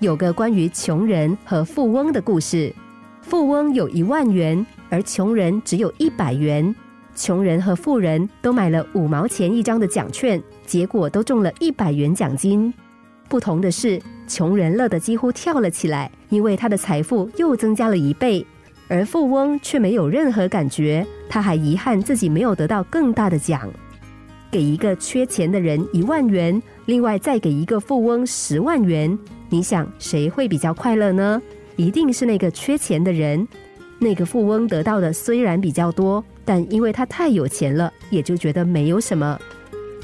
有个关于穷人和富翁的故事。富翁有一万元，而穷人只有一百元。穷人和富人都买了五毛钱一张的奖券，结果都中了一百元奖金。不同的是，穷人乐得几乎跳了起来，因为他的财富又增加了一倍；而富翁却没有任何感觉，他还遗憾自己没有得到更大的奖。给一个缺钱的人一万元，另外再给一个富翁十万元，你想谁会比较快乐呢？一定是那个缺钱的人。那个富翁得到的虽然比较多，但因为他太有钱了，也就觉得没有什么。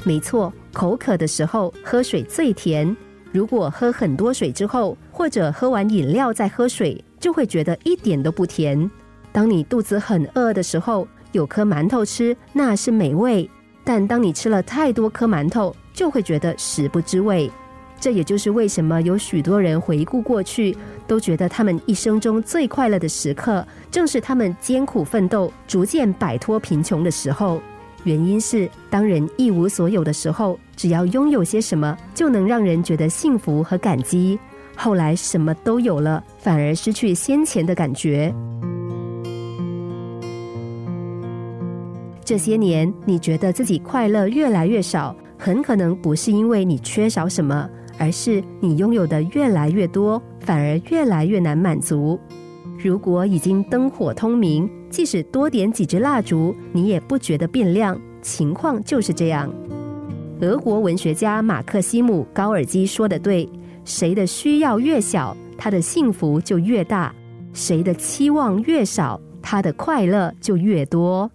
没错，口渴的时候喝水最甜。如果喝很多水之后，或者喝完饮料再喝水，就会觉得一点都不甜。当你肚子很饿的时候，有颗馒头吃，那是美味；但当你吃了太多颗馒头，就会觉得食不知味。这也就是为什么有许多人回顾过去，都觉得他们一生中最快乐的时刻，正是他们艰苦奋斗、逐渐摆脱贫穷的时候。原因是，当人一无所有的时候，只要拥有些什么，就能让人觉得幸福和感激。后来什么都有了，反而失去先前的感觉。这些年，你觉得自己快乐越来越少，很可能不是因为你缺少什么，而是你拥有的越来越多，反而越来越难满足。如果已经灯火通明，即使多点几支蜡烛，你也不觉得变亮。情况就是这样。俄国文学家马克西姆·高尔基说的对：谁的需要越小，他的幸福就越大；谁的期望越少，他的快乐就越多。